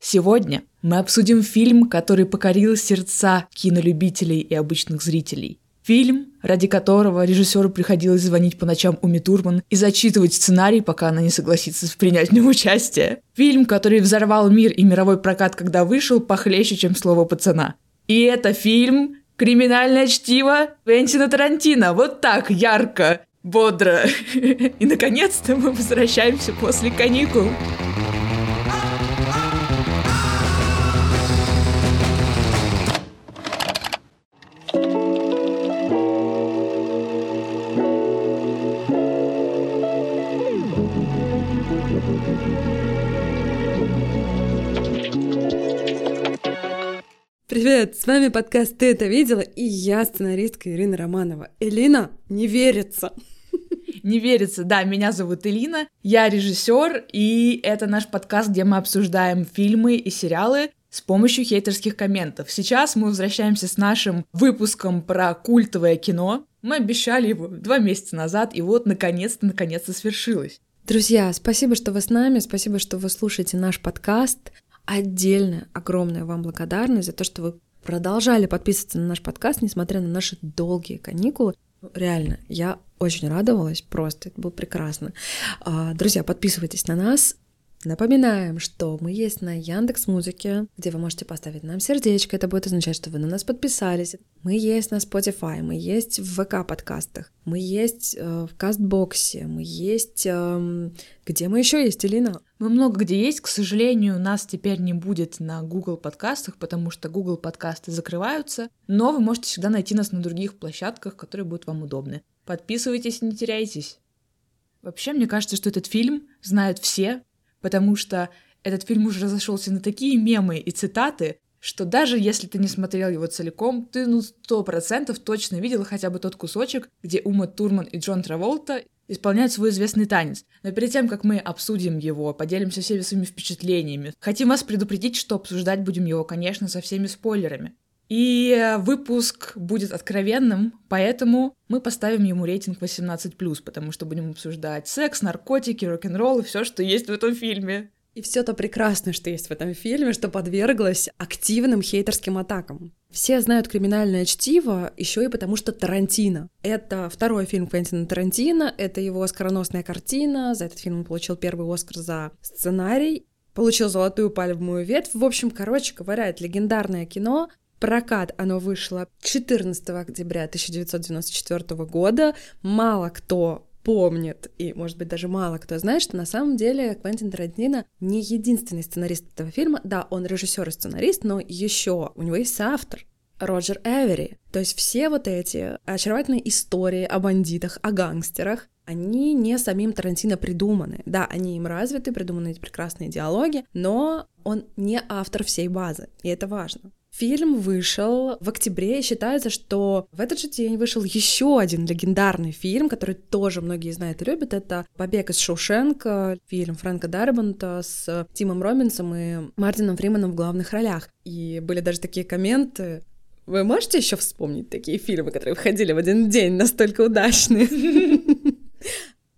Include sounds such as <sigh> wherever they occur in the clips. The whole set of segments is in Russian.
Сегодня мы обсудим фильм, который покорил сердца кинолюбителей и обычных зрителей. Фильм, ради которого режиссеру приходилось звонить по ночам Уми Турман и зачитывать сценарий, пока она не согласится принять в нем участие. Фильм, который взорвал мир и мировой прокат, когда вышел, похлеще, чем слово пацана. И это фильм «Криминальное чтиво» Квентина Тарантино. Вот так, ярко, бодро. <laughs> И, наконец-то, мы возвращаемся после каникул. Привет, с вами подкаст «Ты это видела?» и я сценаристка Ирина Романова. Элина, не верится. Не верится, да, меня зовут Элина, я режиссер, и это наш подкаст, где мы обсуждаем фильмы и сериалы с помощью хейтерских комментов. Сейчас мы возвращаемся с нашим выпуском про культовое кино. Мы обещали его два месяца назад, и вот наконец-то, наконец-то свершилось. Друзья, спасибо, что вы с нами, спасибо, что вы слушаете наш подкаст. Отдельная, огромная вам благодарность за то, что вы продолжали подписываться на наш подкаст, несмотря на наши долгие каникулы. Реально, я очень радовалась, просто это было прекрасно. А, друзья, подписывайтесь на нас, Напоминаем, что мы есть на Яндекс Музыке, где вы можете поставить нам сердечко, это будет означать, что вы на нас подписались. Мы есть на Spotify, мы есть в ВК подкастах, мы есть э, в Кастбоксе, мы есть... Э, где мы еще есть, Элина? Мы много где есть, к сожалению, нас теперь не будет на Google подкастах, потому что Google подкасты закрываются, но вы можете всегда найти нас на других площадках, которые будут вам удобны. Подписывайтесь, не теряйтесь. Вообще, мне кажется, что этот фильм знают все, потому что этот фильм уже разошелся на такие мемы и цитаты, что даже если ты не смотрел его целиком, ты ну сто процентов точно видел хотя бы тот кусочек, где Ума Турман и Джон Траволта исполняют свой известный танец. Но перед тем, как мы обсудим его, поделимся всеми своими впечатлениями, хотим вас предупредить, что обсуждать будем его, конечно, со всеми спойлерами. И выпуск будет откровенным, поэтому мы поставим ему рейтинг 18+, потому что будем обсуждать секс, наркотики, рок-н-ролл и все, что есть в этом фильме. И все то прекрасное, что есть в этом фильме, что подверглось активным хейтерским атакам. Все знают криминальное чтиво еще и потому, что Тарантино. Это второй фильм Квентина Тарантино, это его оскароносная картина. За этот фильм он получил первый Оскар за сценарий, получил золотую пальмовую ветвь. В общем, короче говоря, это легендарное кино, прокат оно вышло 14 октября 1994 года. Мало кто помнит, и, может быть, даже мало кто знает, что на самом деле Квентин Тарантино не единственный сценарист этого фильма. Да, он режиссер и сценарист, но еще у него есть соавтор. Роджер Эвери. То есть все вот эти очаровательные истории о бандитах, о гангстерах, они не самим Тарантино придуманы. Да, они им развиты, придуманы эти прекрасные диалоги, но он не автор всей базы, и это важно. Фильм вышел в октябре, и считается, что в этот же день вышел еще один легендарный фильм, который тоже многие знают и любят. Это «Побег из Шоушенка», фильм Фрэнка Дарбанта с Тимом Робинсом и Мартином Фриманом в главных ролях. И были даже такие комменты, вы можете еще вспомнить такие фильмы, которые выходили в один день, настолько удачные? <laughs>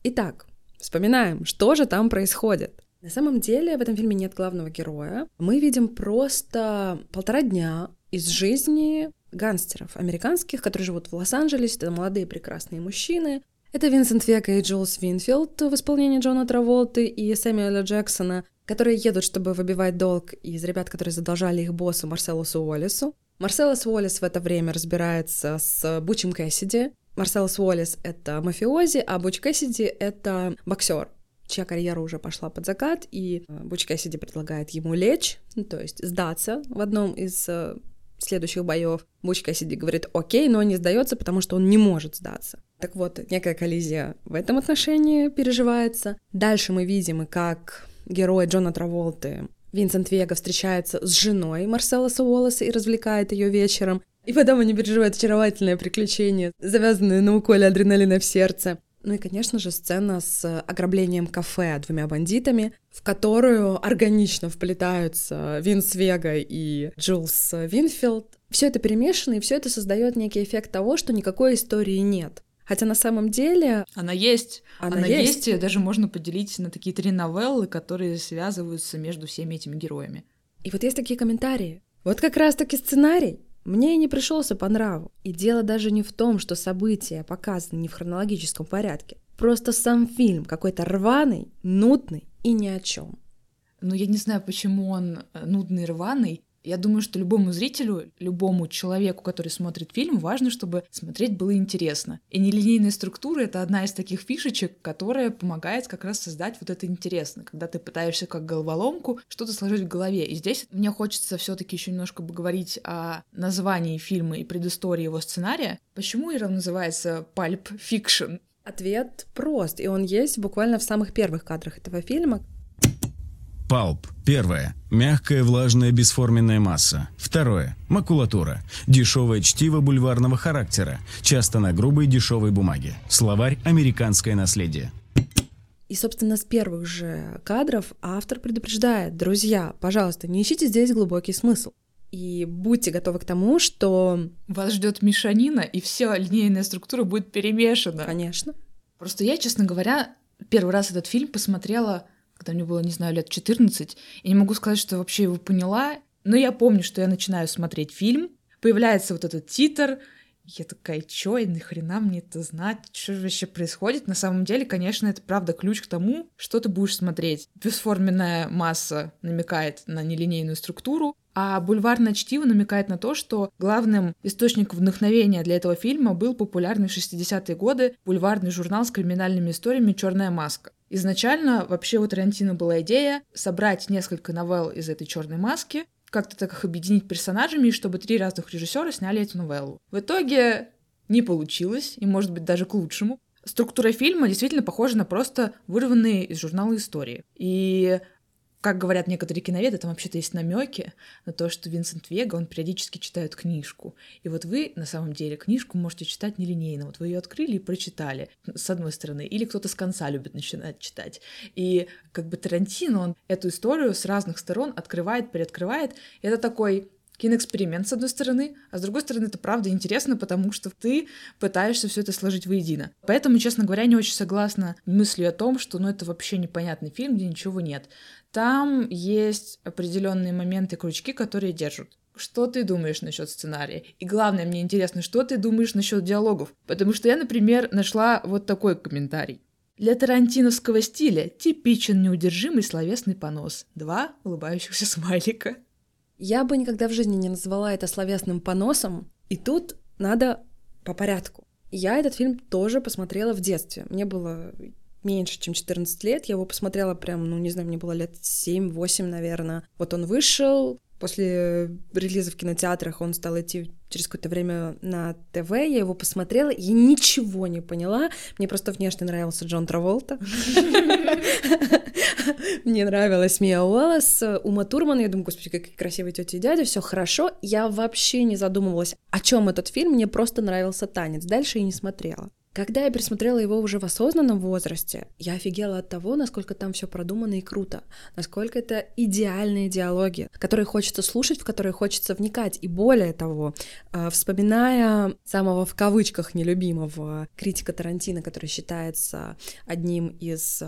Итак, вспоминаем, что же там происходит. На самом деле в этом фильме нет главного героя. Мы видим просто полтора дня из жизни гангстеров американских, которые живут в Лос-Анджелесе. Это молодые прекрасные мужчины. Это Винсент Вега и Джулс Винфилд в исполнении Джона Траволты и Сэмюэля Джексона, которые едут, чтобы выбивать долг из ребят, которые задолжали их боссу Марселусу Уоллесу. Марселлус Уоллес в это время разбирается с Бучем Кэссиди. Марселлус Уоллес — это мафиози, а Буч Кэссиди — это боксер чья карьера уже пошла под закат, и э, Буч Кэссиди предлагает ему лечь, ну, то есть сдаться в одном из э, следующих боев. Буч Кэссиди говорит окей, но не сдается, потому что он не может сдаться. Так вот, некая коллизия в этом отношении переживается. Дальше мы видим, как герой Джона Траволты Винсент Вега встречается с женой Марселлуса Уоллеса и развлекает ее вечером. И потом они переживают очаровательное приключение, завязанное на уколе адреналина в сердце. Ну и, конечно же, сцена с ограблением кафе двумя бандитами, в которую органично вплетаются Винс Вега и Джулс Винфилд. Все это перемешано, и все это создает некий эффект того, что никакой истории нет. Хотя на самом деле... Она есть. Она, Она есть. есть. Ее даже можно поделить на такие три новеллы, которые связываются между всеми этими героями. И вот есть такие комментарии. Вот как раз-таки сценарий мне и не пришелся по нраву. И дело даже не в том, что события показаны не в хронологическом порядке. Просто сам фильм какой-то рваный, нудный и ни о чем. Ну, я не знаю, почему он э, нудный, рваный. Я думаю, что любому зрителю, любому человеку, который смотрит фильм, важно, чтобы смотреть было интересно. И нелинейная структура — это одна из таких фишечек, которая помогает как раз создать вот это интересно, когда ты пытаешься как головоломку что-то сложить в голове. И здесь мне хочется все таки еще немножко поговорить о названии фильма и предыстории его сценария. Почему Ира называется Pulp Fiction? Ответ прост, и он есть буквально в самых первых кадрах этого фильма. Палп. Первое. Мягкая, влажная, бесформенная масса. Второе. Макулатура. Дешевое чтиво бульварного характера. Часто на грубой дешевой бумаге. Словарь «Американское наследие». И, собственно, с первых же кадров автор предупреждает, друзья, пожалуйста, не ищите здесь глубокий смысл. И будьте готовы к тому, что... Вас ждет мешанина, и вся линейная структура будет перемешана. Конечно. Просто я, честно говоря, первый раз этот фильм посмотрела когда мне было, не знаю, лет 14. И не могу сказать, что вообще его поняла, но я помню, что я начинаю смотреть фильм, появляется вот этот титр, я такая, чё, и нахрена мне это знать, что вообще происходит? На самом деле, конечно, это правда ключ к тому, что ты будешь смотреть. Бесформенная масса намекает на нелинейную структуру, а бульварное чтиво намекает на то, что главным источником вдохновения для этого фильма был популярный в 60-е годы бульварный журнал с криминальными историями «Черная маска». Изначально вообще у Тарантино была идея собрать несколько новелл из этой черной маски, как-то так их объединить персонажами, чтобы три разных режиссера сняли эту новеллу. В итоге не получилось, и может быть даже к лучшему. Структура фильма действительно похожа на просто вырванные из журнала истории. И как говорят некоторые киноведы, там вообще-то есть намеки на то, что Винсент Вега, он периодически читает книжку. И вот вы, на самом деле, книжку можете читать нелинейно. Вот вы ее открыли и прочитали, с одной стороны. Или кто-то с конца любит начинать читать. И как бы Тарантино, он эту историю с разных сторон открывает, приоткрывает. И это такой киноэксперимент, с одной стороны, а с другой стороны, это правда интересно, потому что ты пытаешься все это сложить воедино. Поэтому, честно говоря, не очень согласна мыслью о том, что ну, это вообще непонятный фильм, где ничего нет. Там есть определенные моменты, крючки, которые держат. Что ты думаешь насчет сценария? И главное, мне интересно, что ты думаешь насчет диалогов? Потому что я, например, нашла вот такой комментарий. Для тарантиновского стиля типичен неудержимый словесный понос. Два улыбающихся <laughs> смайлика. Я бы никогда в жизни не назвала это словесным поносом, и тут надо по порядку. Я этот фильм тоже посмотрела в детстве. Мне было меньше, чем 14 лет. Я его посмотрела прям, ну, не знаю, мне было лет 7-8, наверное. Вот он вышел, После релиза в кинотеатрах он стал идти через какое-то время на ТВ, я его посмотрела, и ничего не поняла. Мне просто внешне нравился Джон Траволта. <laughs> <laughs> Мне нравилась Мия Уоллес, Ума Турман. Я думаю, господи, какие красивые тети и дяди, все хорошо. Я вообще не задумывалась, о чем этот фильм. Мне просто нравился танец. Дальше я не смотрела. Когда я пересмотрела его уже в осознанном возрасте, я офигела от того, насколько там все продумано и круто, насколько это идеальные диалоги, которые хочется слушать, в которые хочется вникать. И более того, э, вспоминая самого в кавычках нелюбимого критика Тарантино, который считается одним из э,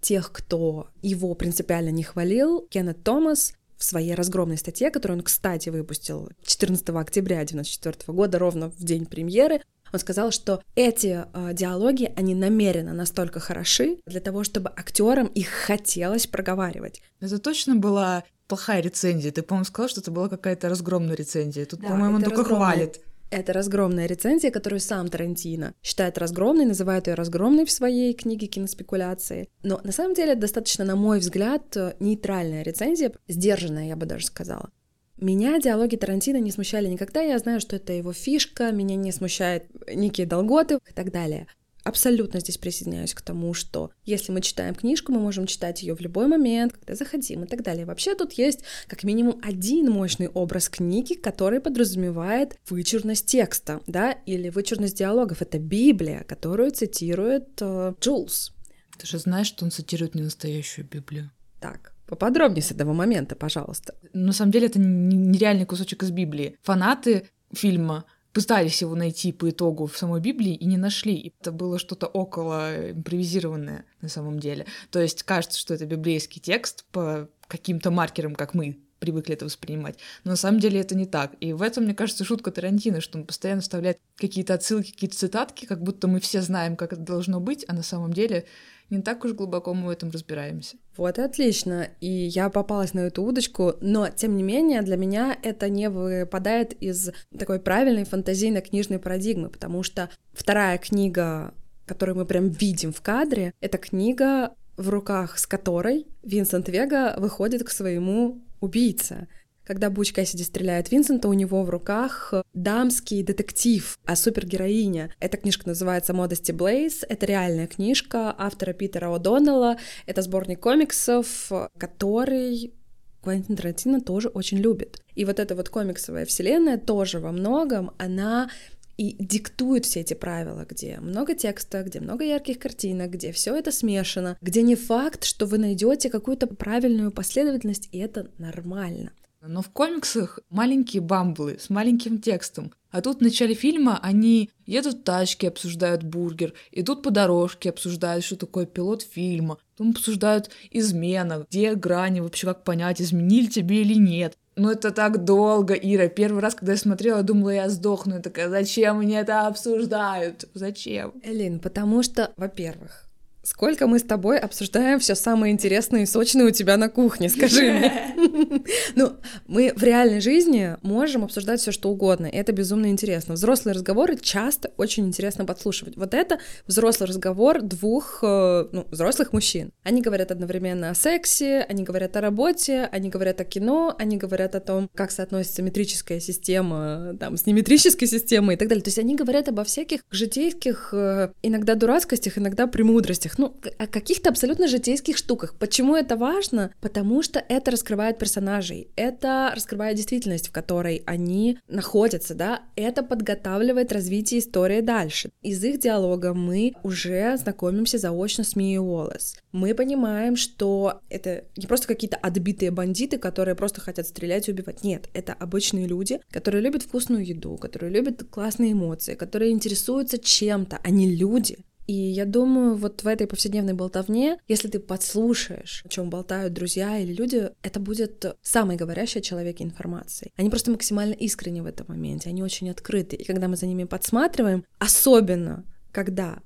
тех, кто его принципиально не хвалил, Кеннет Томас, в своей разгромной статье, которую он, кстати, выпустил 14 октября 1994 года, ровно в день премьеры, он сказал, что эти э, диалоги, они намеренно настолько хороши для того, чтобы актерам их хотелось проговаривать. Это точно была плохая рецензия. Ты, по-моему, сказал, что это была какая-то разгромная рецензия. Тут, да, по-моему, он только хвалит. Это разгромная рецензия, которую сам Тарантино считает разгромной, называет ее разгромной в своей книге «Киноспекуляции». Но на самом деле достаточно, на мой взгляд, нейтральная рецензия, сдержанная, я бы даже сказала. Меня диалоги Тарантино не смущали никогда, я знаю, что это его фишка, меня не смущает некие долготы и так далее. Абсолютно здесь присоединяюсь к тому, что если мы читаем книжку, мы можем читать ее в любой момент, когда захотим и так далее. Вообще тут есть как минимум один мощный образ книги, который подразумевает вычурность текста, да, или вычурность диалогов. Это Библия, которую цитирует э, Джулс. Ты же знаешь, что он цитирует не настоящую Библию. Так, Поподробнее с этого момента, пожалуйста. На самом деле это нереальный кусочек из Библии. Фанаты фильма пытались его найти по итогу в самой Библии и не нашли. Это было что-то около импровизированное на самом деле. То есть кажется, что это библейский текст по каким-то маркером, как мы привыкли это воспринимать. Но на самом деле это не так. И в этом, мне кажется, шутка Тарантино, что он постоянно вставляет какие-то отсылки, какие-то цитатки, как будто мы все знаем, как это должно быть, а на самом деле не так уж глубоко мы в этом разбираемся. Вот и отлично. И я попалась на эту удочку, но тем не менее для меня это не выпадает из такой правильной фантазийно-книжной парадигмы, потому что вторая книга, которую мы прям видим в кадре, это книга в руках с которой Винсент Вега выходит к своему убийце. Когда Буч Кэссиди стреляет Винсента, у него в руках дамский детектив о супергероине. Эта книжка называется «Модости Блейз». Это реальная книжка автора Питера О'Доннелла. Это сборник комиксов, который Квентин Тарантино тоже очень любит. И вот эта вот комиксовая вселенная тоже во многом, она и диктует все эти правила, где много текста, где много ярких картинок, где все это смешано, где не факт, что вы найдете какую-то правильную последовательность, и это нормально. Но в комиксах маленькие бамблы с маленьким текстом. А тут в начале фильма они едут в тачке, обсуждают бургер, идут по дорожке, обсуждают, что такое пилот фильма, потом обсуждают измена, где грани, вообще как понять, изменили тебе или нет. Ну это так долго, Ира. Первый раз, когда я смотрела, думала, я сдохну. Я такая, зачем мне это обсуждают? Зачем? Элин, потому что, во-первых, Сколько мы с тобой обсуждаем все самое интересное и сочное у тебя на кухне, скажи мне. <laughs> Ну, мы в реальной жизни можем обсуждать все что угодно, и это безумно интересно. Взрослые разговоры часто очень интересно подслушивать. Вот это взрослый разговор двух э, ну, взрослых мужчин. Они говорят одновременно о сексе, они говорят о работе, они говорят о кино, они говорят о том, как соотносится метрическая система там, с неметрической системой и так далее. То есть они говорят обо всяких житейских, э, иногда дурацкостях, иногда премудростях ну, о каких-то абсолютно житейских штуках. Почему это важно? Потому что это раскрывает персонажей, это раскрывает действительность, в которой они находятся, да, это подготавливает развитие истории дальше. Из их диалога мы уже знакомимся заочно с Мией Уоллес. Мы понимаем, что это не просто какие-то отбитые бандиты, которые просто хотят стрелять и убивать. Нет, это обычные люди, которые любят вкусную еду, которые любят классные эмоции, которые интересуются чем-то. Они люди. И я думаю, вот в этой повседневной болтовне, если ты подслушаешь, о чем болтают друзья или люди, это будет самой говорящей о человеке информацией. Они просто максимально искренни в этом моменте, они очень открыты. И когда мы за ними подсматриваем, особенно когда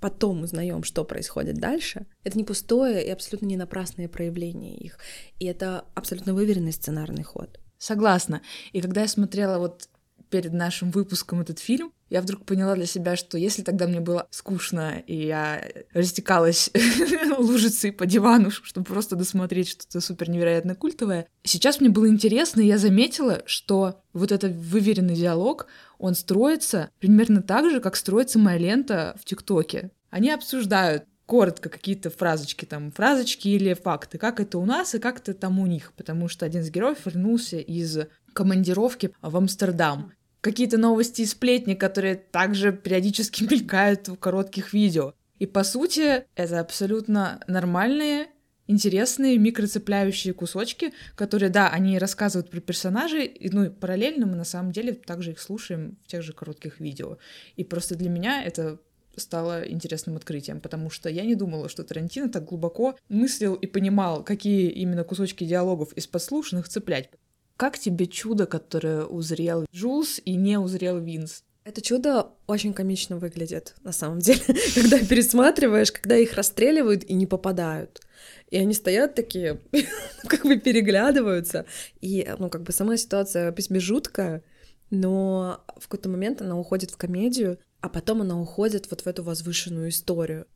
потом узнаем, что происходит дальше, это не пустое и абсолютно не напрасное проявление их. И это абсолютно выверенный сценарный ход. Согласна. И когда я смотрела вот перед нашим выпуском этот фильм, я вдруг поняла для себя, что если тогда мне было скучно, и я растекалась <laughs> лужицей по дивану, чтобы просто досмотреть что-то супер невероятно культовое, сейчас мне было интересно, и я заметила, что вот этот выверенный диалог, он строится примерно так же, как строится моя лента в ТикТоке. Они обсуждают коротко какие-то фразочки, там, фразочки или факты, как это у нас и как это там у них, потому что один из героев вернулся из командировки в Амстердам какие-то новости и сплетни, которые также периодически <laughs> мелькают в коротких видео. И по сути, это абсолютно нормальные, интересные, микроцепляющие кусочки, которые, да, они рассказывают про персонажей, ну и параллельно мы на самом деле также их слушаем в тех же коротких видео. И просто для меня это стало интересным открытием, потому что я не думала, что Тарантино так глубоко мыслил и понимал, какие именно кусочки диалогов из подслушанных цеплять. Как тебе чудо, которое узрел Джулс и не узрел Винс? Это чудо очень комично выглядит, на самом деле, <laughs> когда пересматриваешь, когда их расстреливают и не попадают. И они стоят такие, <laughs> как бы переглядываются. И, ну, как бы сама ситуация письме жуткая, но в какой-то момент она уходит в комедию, а потом она уходит вот в эту возвышенную историю.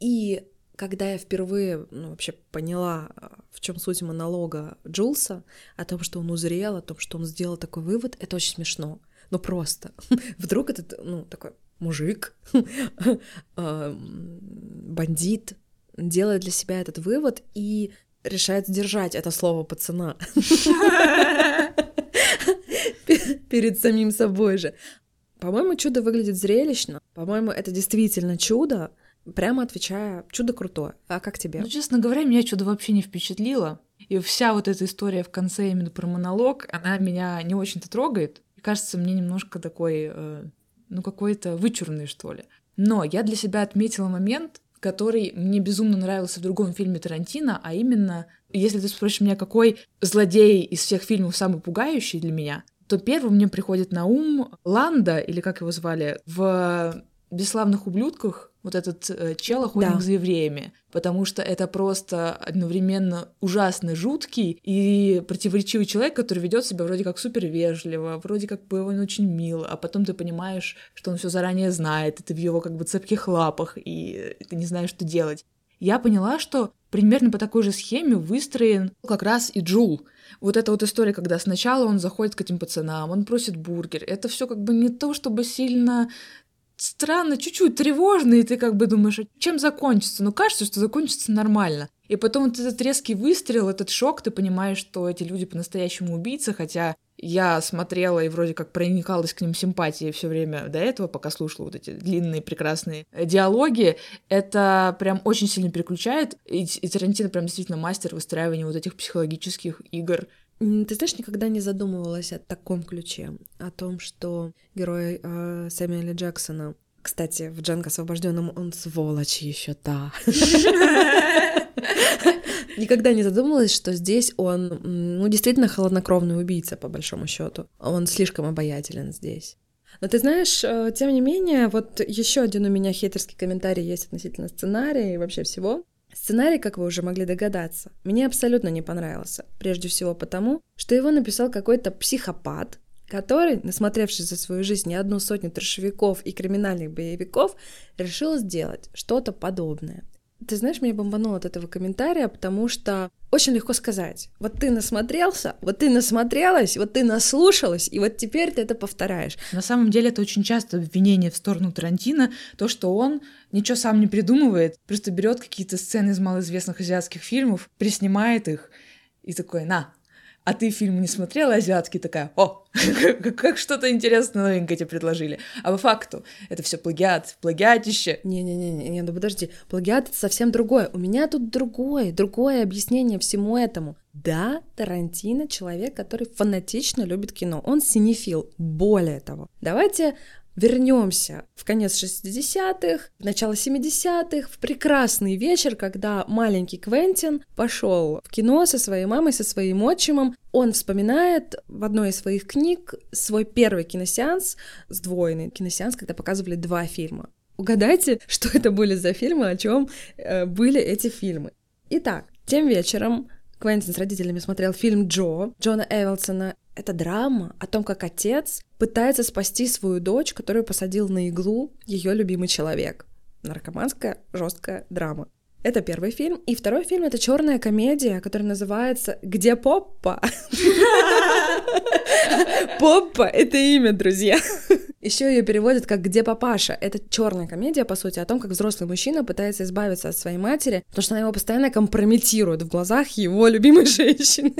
И когда я впервые ну, вообще поняла, а, в чем суть монолога Джулса, о том, что он узрел, о том, что он сделал такой вывод, это очень смешно. Ну просто. <laughs> Вдруг этот, ну, такой мужик, а, <laughs> бандит, делает для себя этот вывод и решает сдержать это слово пацана <laughs> перед самим собой же. По-моему, чудо выглядит зрелищно. По-моему, это действительно чудо, Прямо отвечая, чудо крутое. А как тебе? Ну, честно говоря, меня чудо вообще не впечатлило. И вся вот эта история в конце именно про монолог, она меня не очень-то трогает. И кажется мне немножко такой, э, ну, какой-то вычурный, что ли. Но я для себя отметила момент, который мне безумно нравился в другом фильме Тарантино, а именно, если ты спросишь меня, какой злодей из всех фильмов самый пугающий для меня, то первым мне приходит на ум Ланда, или как его звали, в «Бесславных ублюдках», вот этот э, чел охотник да. за евреями, потому что это просто одновременно ужасно жуткий и противоречивый человек, который ведет себя вроде как супер вежливо, вроде как бы он очень мил, а потом ты понимаешь, что он все заранее знает, и ты в его как бы цепких лапах, и ты не знаешь, что делать. Я поняла, что примерно по такой же схеме выстроен как раз и Джул. Вот эта вот история, когда сначала он заходит к этим пацанам, он просит бургер. Это все как бы не то, чтобы сильно странно, чуть-чуть тревожно, и ты как бы думаешь, а чем закончится? Ну, кажется, что закончится нормально. И потом вот этот резкий выстрел, этот шок, ты понимаешь, что эти люди по-настоящему убийцы, хотя я смотрела и вроде как проникалась к ним симпатией все время до этого, пока слушала вот эти длинные прекрасные диалоги. Это прям очень сильно переключает, и, и Тарантино прям действительно мастер выстраивания вот этих психологических игр. Ты знаешь, никогда не задумывалась о таком ключе, о том, что герой э, Сэмюэля Джексона, кстати, в Джанго освобожденном он сволочь еще та. <laughs> Никогда не задумывалась, что здесь он, ну, действительно холоднокровный убийца, по большому счету. Он слишком обаятелен здесь. Но ты знаешь, э, тем не менее, вот еще один у меня хейтерский комментарий есть относительно сценария и вообще всего. Сценарий, как вы уже могли догадаться, мне абсолютно не понравился. Прежде всего потому, что его написал какой-то психопат, который, насмотревшись за свою жизнь не одну сотню трешевиков и криминальных боевиков, решил сделать что-то подобное. Ты знаешь, меня бомбануло от этого комментария, потому что очень легко сказать. Вот ты насмотрелся, вот ты насмотрелась, вот ты наслушалась, и вот теперь ты это повторяешь. На самом деле это очень часто обвинение в сторону Тарантино, то, что он ничего сам не придумывает, просто берет какие-то сцены из малоизвестных азиатских фильмов, приснимает их и такой, на, а ты фильм не смотрела азиатский, такая, о, <laughs> как что-то интересное новенькое тебе предложили. А по факту это все плагиат, плагиатище. Не-не-не, не, ну подожди, плагиат это совсем другое. У меня тут другое, другое объяснение всему этому. Да, Тарантино человек, который фанатично любит кино. Он синефил. Более того, давайте Вернемся в конец 60-х, в начало 70-х, в прекрасный вечер, когда маленький Квентин пошел в кино со своей мамой, со своим отчимом. Он вспоминает в одной из своих книг свой первый киносеанс, сдвоенный киносеанс, когда показывали два фильма. Угадайте, <laughs> что это были за фильмы, о чем э, были эти фильмы. Итак, тем вечером Квентин с родителями смотрел фильм Джо Джона Эвелсона. Это драма о том, как отец пытается спасти свою дочь, которую посадил на иглу ее любимый человек. Наркоманская жесткая драма. Это первый фильм. И второй фильм — это черная комедия, которая называется «Где Поппа?». <laughs> Поппа — это имя, друзья. Еще ее переводят как «Где папаша?». Это черная комедия, по сути, о том, как взрослый мужчина пытается избавиться от своей матери, потому что она его постоянно компрометирует в глазах его любимой <laughs> женщины.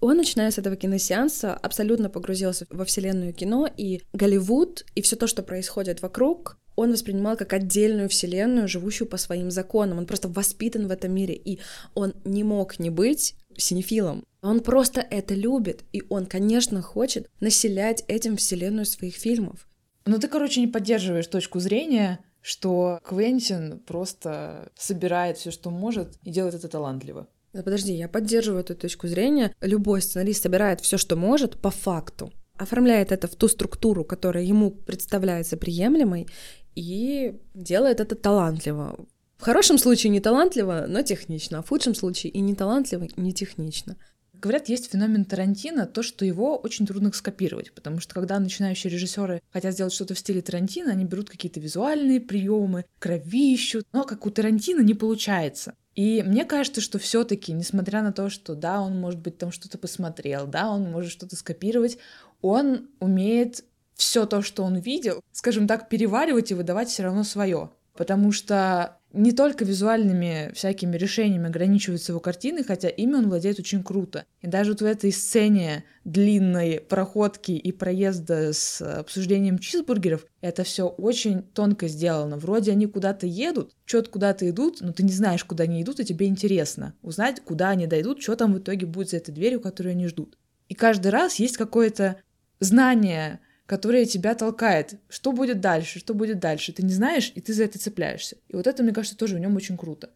Он, начиная с этого киносеанса, абсолютно погрузился во вселенную кино, и Голливуд, и все то, что происходит вокруг, он воспринимал как отдельную вселенную, живущую по своим законам. Он просто воспитан в этом мире, и он не мог не быть синефилом. Он просто это любит, и он, конечно, хочет населять этим вселенную своих фильмов. Ну ты, короче, не поддерживаешь точку зрения, что Квентин просто собирает все, что может, и делает это талантливо. Подожди, я поддерживаю эту точку зрения. Любой сценарист собирает все, что может, по факту, оформляет это в ту структуру, которая ему представляется приемлемой, и делает это талантливо. В хорошем случае не талантливо, но технично, а в худшем случае и не талантливо, и не технично. Говорят, есть феномен Тарантино, то, что его очень трудно скопировать, потому что когда начинающие режиссеры хотят сделать что-то в стиле Тарантино, они берут какие-то визуальные приемы, кровищу, но как у Тарантино не получается. И мне кажется, что все-таки, несмотря на то, что да, он, может быть, там что-то посмотрел, да, он может что-то скопировать, он умеет все то, что он видел, скажем так, переваривать и выдавать все равно свое. Потому что не только визуальными всякими решениями ограничиваются его картины, хотя ими он владеет очень круто. И даже вот в этой сцене длинной проходки и проезда с обсуждением чизбургеров, это все очень тонко сделано. Вроде они куда-то едут, что-то куда-то идут, но ты не знаешь, куда они идут, и тебе интересно узнать, куда они дойдут, что там в итоге будет за этой дверью, которую они ждут. И каждый раз есть какое-то знание которая тебя толкает. Что будет дальше, что будет дальше. Ты не знаешь, и ты за это цепляешься. И вот это, мне кажется, тоже в нем очень круто.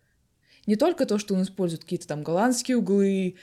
Не только то, что он использует какие-то там голландские углы,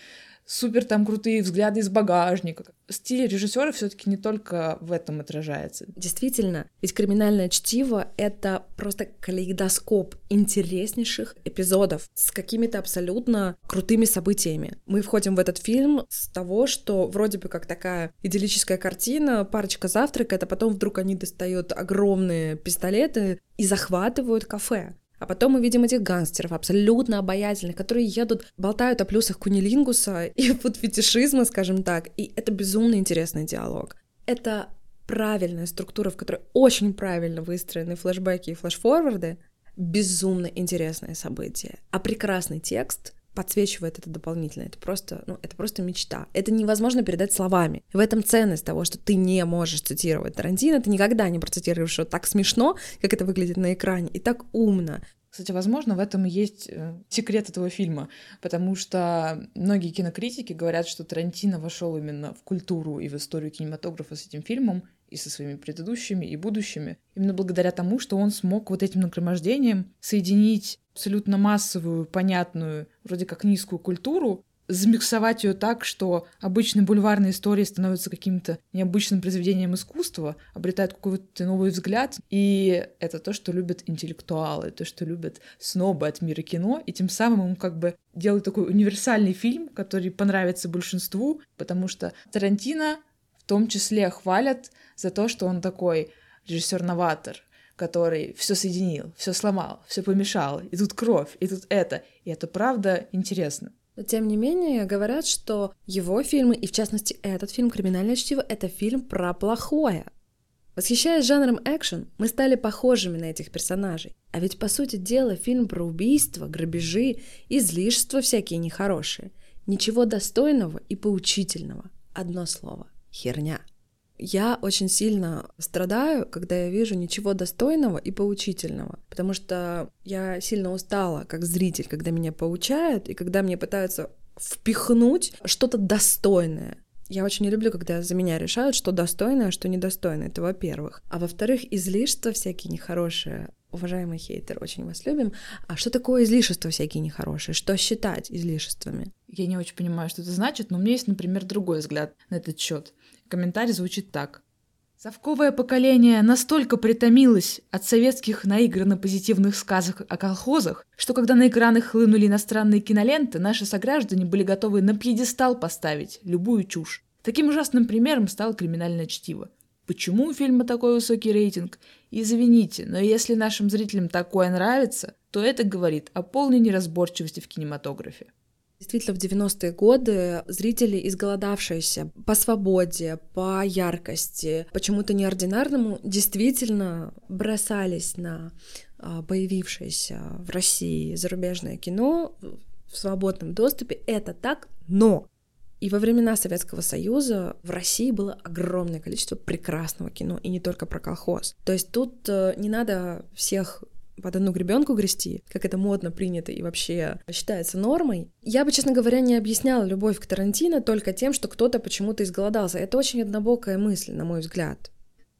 супер там крутые взгляды из багажника. Стиль режиссера все-таки не только в этом отражается. Действительно, ведь криминальное чтиво — это просто калейдоскоп интереснейших эпизодов с какими-то абсолютно крутыми событиями. Мы входим в этот фильм с того, что вроде бы как такая идиллическая картина, парочка завтракает, а потом вдруг они достают огромные пистолеты и захватывают кафе. А потом мы видим этих гангстеров, абсолютно обаятельных, которые едут, болтают о плюсах кунилингуса <laughs> и вот фетишизма, скажем так. И это безумно интересный диалог. Это правильная структура, в которой очень правильно выстроены флешбеки и флешфорварды, безумно интересное событие. А прекрасный текст подсвечивает это дополнительно. Это просто, ну, это просто мечта. Это невозможно передать словами. В этом ценность того, что ты не можешь цитировать Тарантино, ты никогда не процитируешь его так смешно, как это выглядит на экране, и так умно. Кстати, возможно, в этом есть э, секрет этого фильма, потому что многие кинокритики говорят, что Тарантино вошел именно в культуру и в историю кинематографа с этим фильмом, и со своими предыдущими, и будущими, именно благодаря тому, что он смог вот этим нагромождением соединить абсолютно массовую, понятную, вроде как низкую культуру, замиксовать ее так, что обычные бульварные истории становятся каким-то необычным произведением искусства, обретают какой-то новый взгляд, и это то, что любят интеллектуалы, то, что любят снобы от мира кино, и тем самым он как бы делает такой универсальный фильм, который понравится большинству, потому что Тарантино том числе хвалят за то, что он такой режиссер-новатор, который все соединил, все сломал, все помешал, и тут кровь, и тут это, и это правда интересно. Но тем не менее, говорят, что его фильмы, и в частности этот фильм «Криминальное чтиво», это фильм про плохое. Восхищаясь жанром экшен, мы стали похожими на этих персонажей. А ведь, по сути дела, фильм про убийства, грабежи, излишества всякие нехорошие. Ничего достойного и поучительного. Одно слово — херня. Я очень сильно страдаю, когда я вижу ничего достойного и поучительного, потому что я сильно устала как зритель, когда меня поучают и когда мне пытаются впихнуть что-то достойное. Я очень не люблю, когда за меня решают, что достойно, а что недостойно. Это во-первых. А во-вторых, излишества всякие нехорошие. Уважаемый хейтер, очень вас любим. А что такое излишества всякие нехорошие? Что считать излишествами? Я не очень понимаю, что это значит, но у меня есть, например, другой взгляд на этот счет. Комментарий звучит так. Совковое поколение настолько притомилось от советских наигранно-позитивных сказок о колхозах, что когда на экраны хлынули иностранные киноленты, наши сограждане были готовы на пьедестал поставить любую чушь. Таким ужасным примером стало криминальное чтиво. Почему у фильма такой высокий рейтинг? Извините, но если нашим зрителям такое нравится, то это говорит о полной неразборчивости в кинематографе. Действительно, в 90-е годы зрители, изголодавшиеся по свободе, по яркости, почему-то неординарному, действительно бросались на а, появившееся в России зарубежное кино в свободном доступе. Это так, но и во времена Советского Союза в России было огромное количество прекрасного кино, и не только про колхоз. То есть тут э, не надо всех под одну гребенку грести, как это модно принято и вообще считается нормой. Я бы, честно говоря, не объясняла любовь к Тарантино только тем, что кто-то почему-то изголодался. Это очень однобокая мысль, на мой взгляд.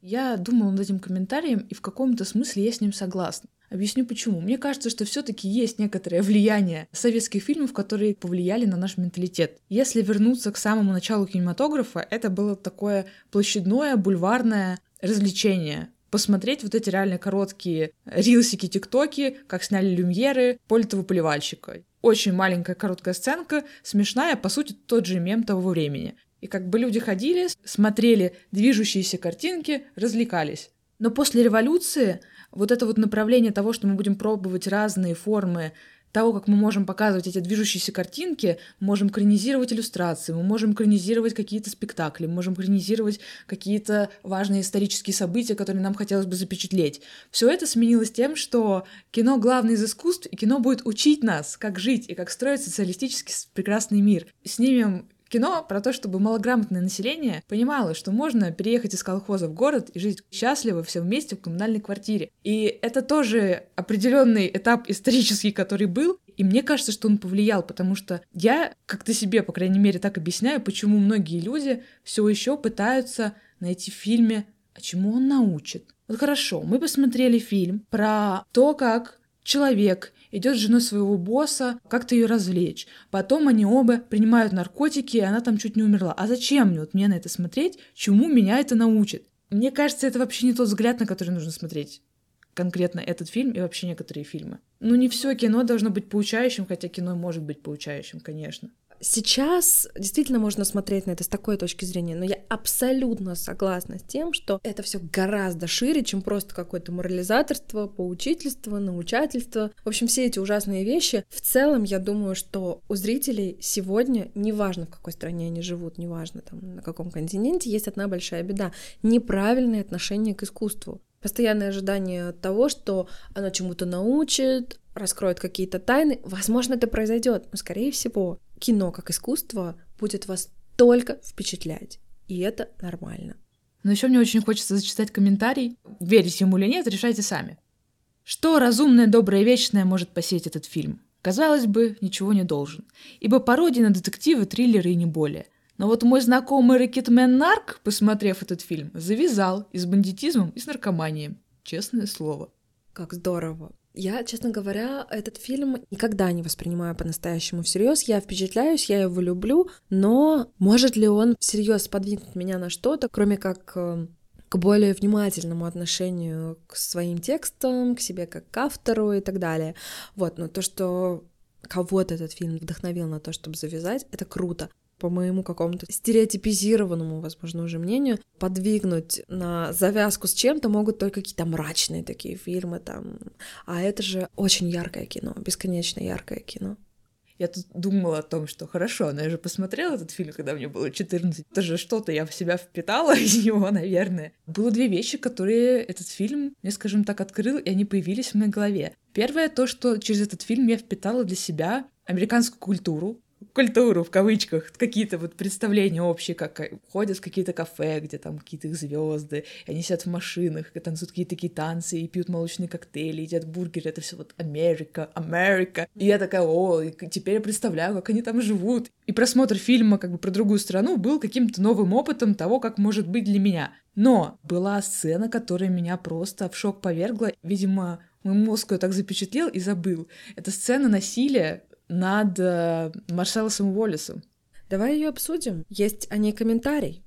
Я думала над этим комментарием, и в каком-то смысле я с ним согласна. Объясню почему. Мне кажется, что все-таки есть некоторое влияние советских фильмов, которые повлияли на наш менталитет. Если вернуться к самому началу кинематографа, это было такое площадное, бульварное развлечение посмотреть вот эти реально короткие рилсики, тиктоки, как сняли люмьеры Политого поливальщика. Очень маленькая короткая сценка, смешная, по сути, тот же мем того времени. И как бы люди ходили, смотрели движущиеся картинки, развлекались. Но после революции вот это вот направление того, что мы будем пробовать разные формы того, как мы можем показывать эти движущиеся картинки, можем экранизировать иллюстрации, мы можем экранизировать какие-то спектакли, мы можем экранизировать какие-то важные исторические события, которые нам хотелось бы запечатлеть. Все это сменилось тем, что кино главное из искусств, и кино будет учить нас, как жить и как строить социалистический прекрасный мир. Снимем Кино про то, чтобы малограмотное население понимало, что можно переехать из колхоза в город и жить счастливо все вместе в коммунальной квартире. И это тоже определенный этап исторический, который был, и мне кажется, что он повлиял, потому что я как-то себе, по крайней мере, так объясняю, почему многие люди все еще пытаются найти в фильме А чему он научит? Вот хорошо, мы посмотрели фильм про то, как человек идет с женой своего босса как-то ее развлечь. Потом они оба принимают наркотики, и она там чуть не умерла. А зачем мне вот мне на это смотреть? Чему меня это научит? Мне кажется, это вообще не тот взгляд, на который нужно смотреть конкретно этот фильм и вообще некоторые фильмы. Ну, не все кино должно быть поучающим, хотя кино может быть поучающим, конечно сейчас действительно можно смотреть на это с такой точки зрения, но я абсолютно согласна с тем, что это все гораздо шире, чем просто какое-то морализаторство, поучительство, научательство. В общем, все эти ужасные вещи. В целом, я думаю, что у зрителей сегодня, неважно в какой стране они живут, неважно там на каком континенте, есть одна большая беда — неправильное отношение к искусству постоянное ожидание того, что оно чему-то научит, раскроет какие-то тайны. Возможно, это произойдет, но, скорее всего, кино как искусство будет вас только впечатлять. И это нормально. Но еще мне очень хочется зачитать комментарий. Верить ему или нет, решайте сами. Что разумное, доброе, вечное может посеять этот фильм? Казалось бы, ничего не должен. Ибо пародия на детективы, триллеры и не более. Но вот мой знакомый Рэкетмен Нарк, посмотрев этот фильм, завязал и с бандитизмом, и с наркоманией. Честное слово. Как здорово. Я, честно говоря, этот фильм никогда не воспринимаю по-настоящему всерьез. Я впечатляюсь, я его люблю, но может ли он всерьез подвинуть меня на что-то, кроме как э, к более внимательному отношению к своим текстам, к себе как к автору и так далее. Вот, но то, что кого-то этот фильм вдохновил на то, чтобы завязать, это круто по моему какому-то стереотипизированному, возможно, уже мнению, подвигнуть на завязку с чем-то могут только какие-то мрачные такие фильмы там. А это же очень яркое кино, бесконечно яркое кино. Я тут думала о том, что хорошо, но я же посмотрела этот фильм, когда мне было 14. Это же что-то я в себя впитала <laughs> из него, наверное. Было две вещи, которые этот фильм, мне, скажем так, открыл, и они появились в моей голове. Первое то, что через этот фильм я впитала для себя американскую культуру, культуру, в кавычках, какие-то вот представления общие, как ходят в какие-то кафе, где там какие-то их звезды, они сидят в машинах, и танцуют какие-то такие танцы, и пьют молочные коктейли, едят бургеры, это все вот Америка, Америка. И я такая, о, теперь я представляю, как они там живут. И просмотр фильма как бы про другую страну был каким-то новым опытом того, как может быть для меня. Но была сцена, которая меня просто в шок повергла. Видимо, мой мозг ее так запечатлел и забыл. Это сцена насилия над э, Марселосом Уоллесом. Давай ее обсудим. Есть о ней комментарий.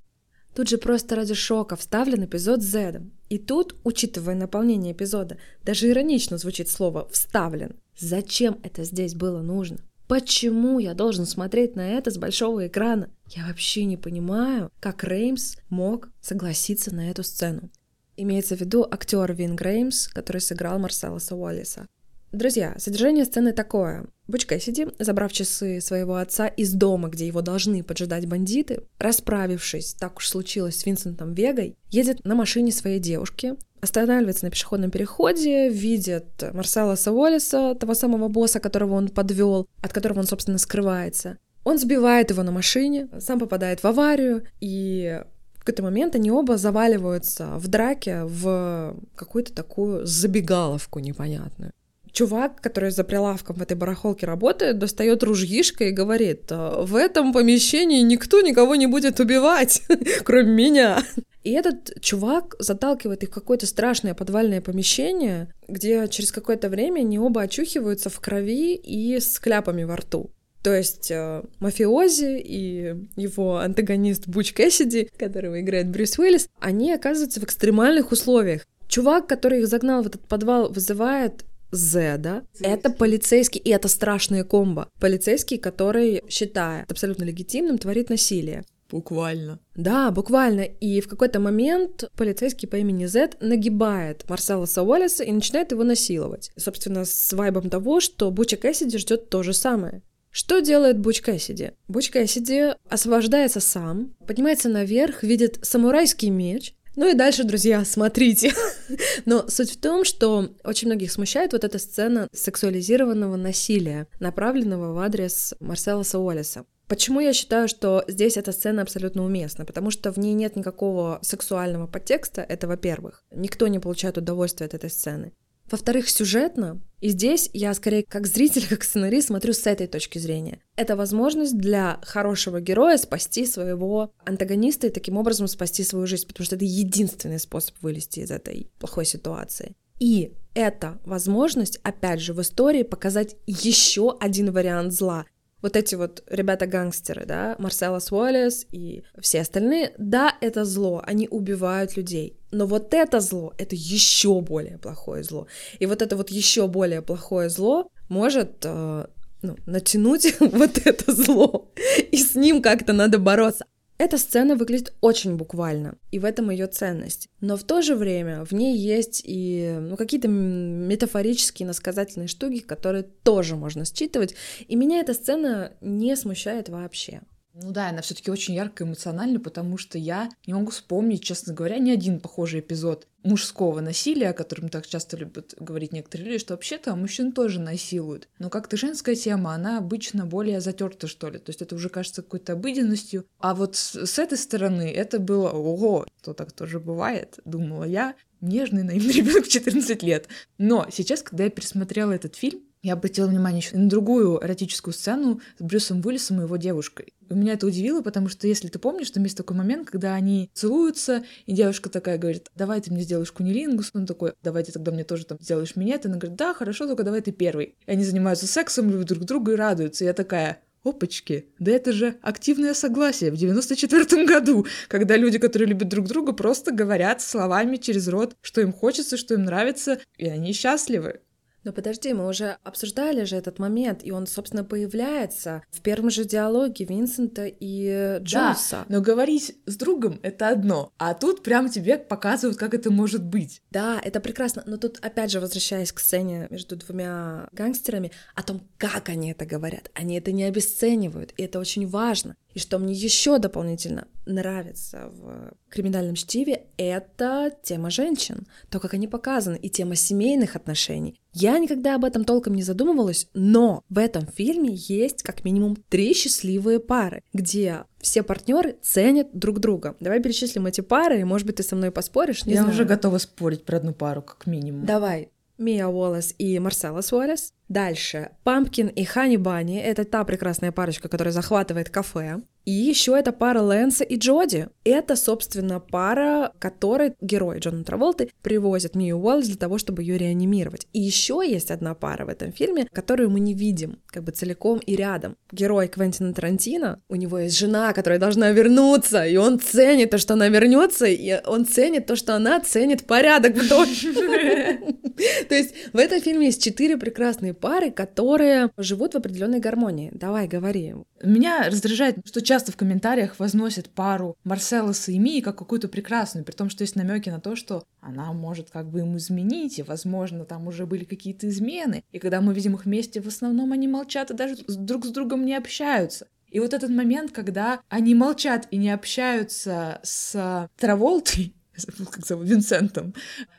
Тут же просто ради шока вставлен эпизод с Зедом. И тут, учитывая наполнение эпизода, даже иронично звучит слово «вставлен». Зачем это здесь было нужно? Почему я должен смотреть на это с большого экрана? Я вообще не понимаю, как Реймс мог согласиться на эту сцену. Имеется в виду актер Вин Греймс, который сыграл Марселоса Уоллиса. Друзья, содержание сцены такое. Буч Кэссиди, забрав часы своего отца из дома, где его должны поджидать бандиты, расправившись, так уж случилось, с Винсентом Вегой, едет на машине своей девушки, останавливается на пешеходном переходе, видит Марсела Саволиса, того самого босса, которого он подвел, от которого он, собственно, скрывается. Он сбивает его на машине, сам попадает в аварию, и в какой-то момент они оба заваливаются в драке в какую-то такую забегаловку непонятную чувак, который за прилавком в этой барахолке работает, достает ружьишко и говорит, «А, в этом помещении никто никого не будет убивать, <laughs> кроме меня. И этот чувак заталкивает их в какое-то страшное подвальное помещение, где через какое-то время они оба очухиваются в крови и с кляпами во рту. То есть э, мафиози и его антагонист Буч Кэссиди, которого играет Брюс Уиллис, они оказываются в экстремальных условиях. Чувак, который их загнал в этот подвал, вызывает Зеда. Это полицейский, и это страшная комбо. Полицейский, который считает абсолютно легитимным, творит насилие. Буквально. Да, буквально. И в какой-то момент полицейский по имени Зед нагибает Марсела Сауэлиса и начинает его насиловать. Собственно, с вайбом того, что Буча Кэссиди ждет то же самое. Что делает Буч Кэссиди? Буч Кэссиди освобождается сам, поднимается наверх, видит самурайский меч, ну и дальше, друзья, смотрите. <laughs> Но суть в том, что очень многих смущает вот эта сцена сексуализированного насилия, направленного в адрес Марсела Сауолиса. Почему я считаю, что здесь эта сцена абсолютно уместна? Потому что в ней нет никакого сексуального подтекста, это во-первых. Никто не получает удовольствия от этой сцены. Во-вторых, сюжетно, и здесь я скорее как зритель, <laughs> как сценарист смотрю с этой точки зрения. Это возможность для хорошего героя спасти своего антагониста и таким образом спасти свою жизнь, потому что это единственный способ вылезти из этой плохой ситуации. И это возможность, опять же, в истории показать еще один вариант зла вот эти вот ребята-гангстеры, да, Марселос Уоллес и все остальные, да, это зло, они убивают людей, но вот это зло, это еще более плохое зло. И вот это вот еще более плохое зло может э, ну, натянуть <laughs> вот это зло, и с ним как-то надо бороться. Эта сцена выглядит очень буквально, и в этом ее ценность. Но в то же время в ней есть и ну, какие-то метафорические, насказательные штуки, которые тоже можно считывать. И меня эта сцена не смущает вообще. Ну да, она все-таки очень ярко эмоциональна, потому что я не могу вспомнить, честно говоря, ни один похожий эпизод мужского насилия, о котором так часто любят говорить некоторые люди, что вообще-то мужчин тоже насилуют. Но как-то женская тема, она обычно более затерта, что ли. То есть это уже кажется какой-то обыденностью. А вот с, с этой стороны это было ого, то так тоже бывает, думала я. Нежный, наивный <laughs> ребенок в 14 лет. Но сейчас, когда я пересмотрела этот фильм, я обратила внимание еще на другую эротическую сцену с Брюсом Уиллисом и его девушкой. И меня это удивило, потому что, если ты помнишь, там есть такой момент, когда они целуются, и девушка такая говорит, давай ты мне сделаешь кунилингус. Он такой, давай ты тогда мне тоже там сделаешь. И она говорит, да, хорошо, только давай ты первый. И они занимаются сексом, любят друг друга и радуются. И я такая, Опачки, да это же активное согласие в 94 году, когда люди, которые любят друг друга, просто говорят словами через рот, что им хочется, что им нравится, и они счастливы. Но подожди, мы уже обсуждали же этот момент, и он, собственно, появляется в первом же диалоге Винсента и Джонса. Да, но говорить с другом — это одно, а тут прям тебе показывают, как это может быть. Да, это прекрасно, но тут, опять же, возвращаясь к сцене между двумя гангстерами, о том, как они это говорят, они это не обесценивают, и это очень важно. И что мне еще дополнительно нравится в криминальном чтиве, это тема женщин, то, как они показаны, и тема семейных отношений. Я никогда об этом толком не задумывалась, но в этом фильме есть как минимум три счастливые пары, где все партнеры ценят друг друга. Давай перечислим эти пары, и, может быть, ты со мной поспоришь. Не Я знаю. уже готова спорить про одну пару, как минимум. Давай. Мия Уоллес и Марсела Суарес. Дальше. Пампкин и Хани Бани. Это та прекрасная парочка, которая захватывает кафе. И еще это пара Лэнса и Джоди. Это, собственно, пара, которой герой Джона Траволты привозят Мию Уоллес для того, чтобы ее реанимировать. И еще есть одна пара в этом фильме, которую мы не видим, как бы целиком и рядом. Герой Квентина Тарантино, у него есть жена, которая должна вернуться, и он ценит то, что она вернется, и он ценит то, что она ценит порядок в доме. <laughs> То есть в этом фильме есть четыре прекрасные пары, которые живут в определенной гармонии. Давай, говори. Меня раздражает, что часто в комментариях возносят пару Марселоса и Мии как какую-то прекрасную, при том, что есть намеки на то, что она может как бы им изменить, и, возможно, там уже были какие-то измены. И когда мы видим их вместе, в основном они молчат и даже друг с другом не общаются. И вот этот момент, когда они молчат и не общаются с Траволтой, <laughs> как зовут, Винсентом,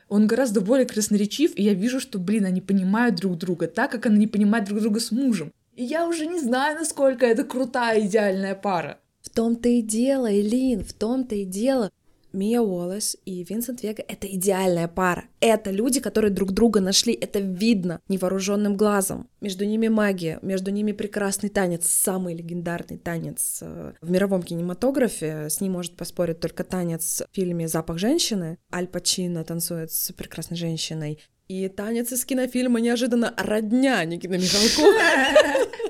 он гораздо более красноречив, и я вижу, что, блин, они понимают друг друга, так как она не понимает друг друга с мужем. И я уже не знаю, насколько это крутая идеальная пара. В том-то и дело, Элин, в том-то и дело. Мия Уоллес и Винсент Вега — это идеальная пара. Это люди, которые друг друга нашли, это видно невооруженным глазом. Между ними магия, между ними прекрасный танец, самый легендарный танец э, в мировом кинематографе. С ним может поспорить только танец в фильме «Запах женщины». Аль Пачино танцует с прекрасной женщиной. И танец из кинофильма неожиданно родня Никита Михалкова. <laughs>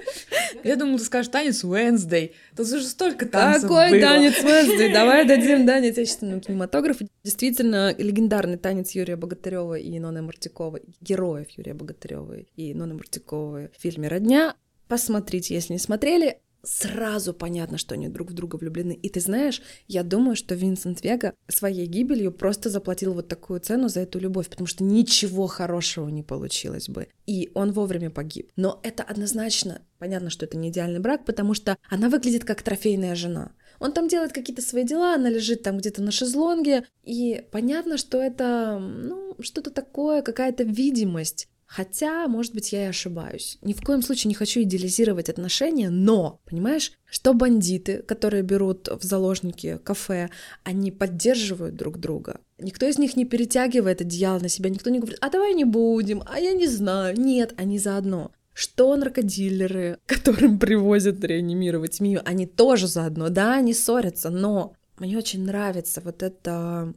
Я думала, ты скажешь танец Уэнсдей. Тут уже столько танцев Какой было. танец Уэнсдей? Давай <laughs> дадим дань отечественному кинематографу. Действительно, легендарный танец Юрия Богатырева и Ноны Мартикова, героев Юрия Богатырева и Ноны Мартиковой в фильме «Родня». Посмотрите, если не смотрели сразу понятно, что они друг в друга влюблены. И ты знаешь, я думаю, что Винсент Вега своей гибелью просто заплатил вот такую цену за эту любовь, потому что ничего хорошего не получилось бы. И он вовремя погиб. Но это однозначно, понятно, что это не идеальный брак, потому что она выглядит как трофейная жена. Он там делает какие-то свои дела, она лежит там где-то на шезлонге, и понятно, что это, ну, что-то такое, какая-то видимость Хотя, может быть, я и ошибаюсь. Ни в коем случае не хочу идеализировать отношения, но, понимаешь, что бандиты, которые берут в заложники кафе, они поддерживают друг друга. Никто из них не перетягивает одеяло на себя, никто не говорит, а давай не будем, а я не знаю. Нет, они заодно. Что наркодилеры, <laughs> которым привозят реанимировать Мию, они тоже заодно, да, они ссорятся, но мне очень нравится вот это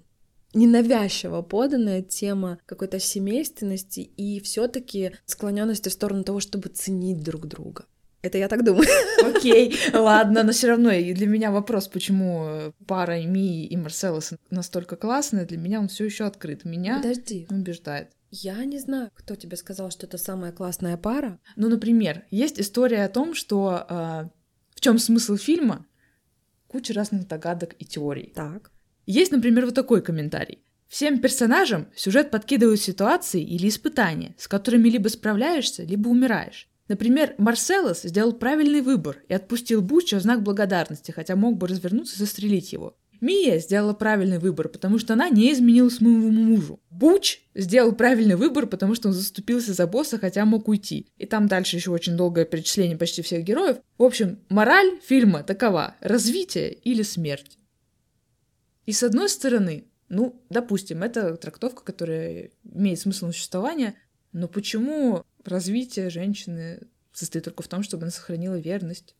ненавязчиво поданная тема какой-то семейственности и все-таки склоненности в сторону того, чтобы ценить друг друга. Это я так думаю. Окей, <laughs> ладно, но все равно и для меня вопрос, почему пара Мии и Марселос настолько классная, для меня он все еще открыт. Меня Подожди. убеждает. Я не знаю, кто тебе сказал, что это самая классная пара. Ну, например, есть история о том, что э, в чем смысл фильма, куча разных догадок и теорий. Так. Есть, например, вот такой комментарий. Всем персонажам сюжет подкидывает ситуации или испытания, с которыми либо справляешься, либо умираешь. Например, Марселос сделал правильный выбор и отпустил Буча в знак благодарности, хотя мог бы развернуться и застрелить его. Мия сделала правильный выбор, потому что она не изменила своему мужу. Буч сделал правильный выбор, потому что он заступился за босса, хотя мог уйти. И там дальше еще очень долгое перечисление почти всех героев. В общем, мораль фильма такова – развитие или смерть. И с одной стороны, ну, допустим, это трактовка, которая имеет смысл существования, но почему развитие женщины состоит только в том, чтобы она сохранила верность?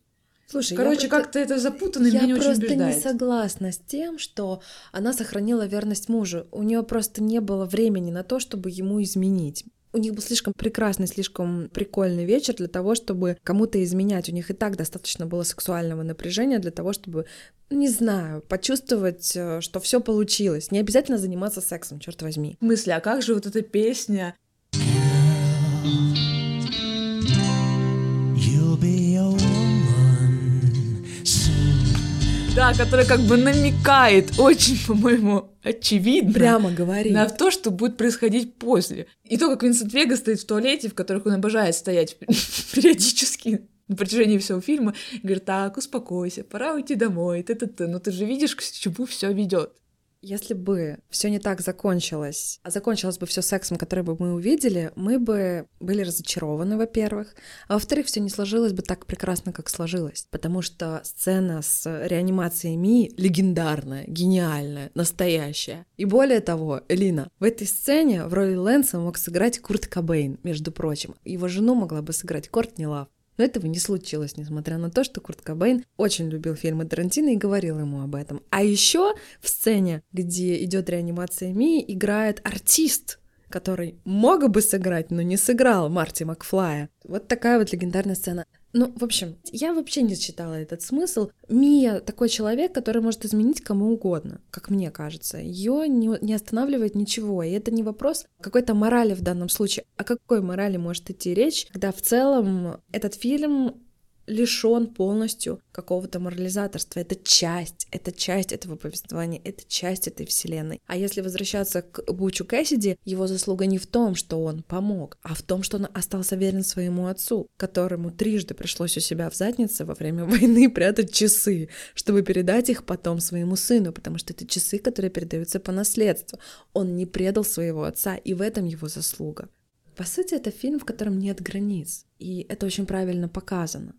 Слушай, Короче, просто... как-то это запутанно, и я меня не очень просто убеждает. не согласна с тем, что она сохранила верность мужу. У нее просто не было времени на то, чтобы ему изменить. У них был слишком прекрасный, слишком прикольный вечер для того, чтобы кому-то изменять. У них и так достаточно было сексуального напряжения для того, чтобы, не знаю, почувствовать, э, что все получилось. Не обязательно заниматься сексом, черт возьми. В смысле, а как же вот эта песня? Да, которая как бы намекает очень, по-моему, очевидно. Прямо говори. На то, что будет происходить после. И то, как Винсент Вега стоит в туалете, в которых он обожает стоять <laughs> периодически на протяжении всего фильма, говорит, так, успокойся, пора уйти домой, ты ты ты Ну ты же видишь, к чему все ведет. Если бы все не так закончилось, а закончилось бы все сексом, который бы мы увидели, мы бы были разочарованы, во-первых, а во-вторых, все не сложилось бы так прекрасно, как сложилось, потому что сцена с реанимацией Ми легендарная, гениальная, настоящая. И более того, Элина, в этой сцене в роли Лэнса мог сыграть Курт Кобейн, между прочим. Его жену могла бы сыграть Кортни Лав. Но этого не случилось, несмотря на то, что Курт Кобейн очень любил фильмы Тарантино и говорил ему об этом. А еще в сцене, где идет реанимация Мии, играет артист, который мог бы сыграть, но не сыграл Марти Макфлая. Вот такая вот легендарная сцена. Ну, в общем, я вообще не считала этот смысл. Мия такой человек, который может изменить кому угодно, как мне кажется. Ее не, не останавливает ничего. И это не вопрос какой-то морали в данном случае. О какой морали может идти речь, когда в целом этот фильм лишен полностью какого-то морализаторства. Это часть, это часть этого повествования, это часть этой вселенной. А если возвращаться к Бучу Кэссиди, его заслуга не в том, что он помог, а в том, что он остался верен своему отцу, которому трижды пришлось у себя в заднице во время <laughs> войны прятать часы, чтобы передать их потом своему сыну, потому что это часы, которые передаются по наследству. Он не предал своего отца, и в этом его заслуга. По сути, это фильм, в котором нет границ, и это очень правильно показано.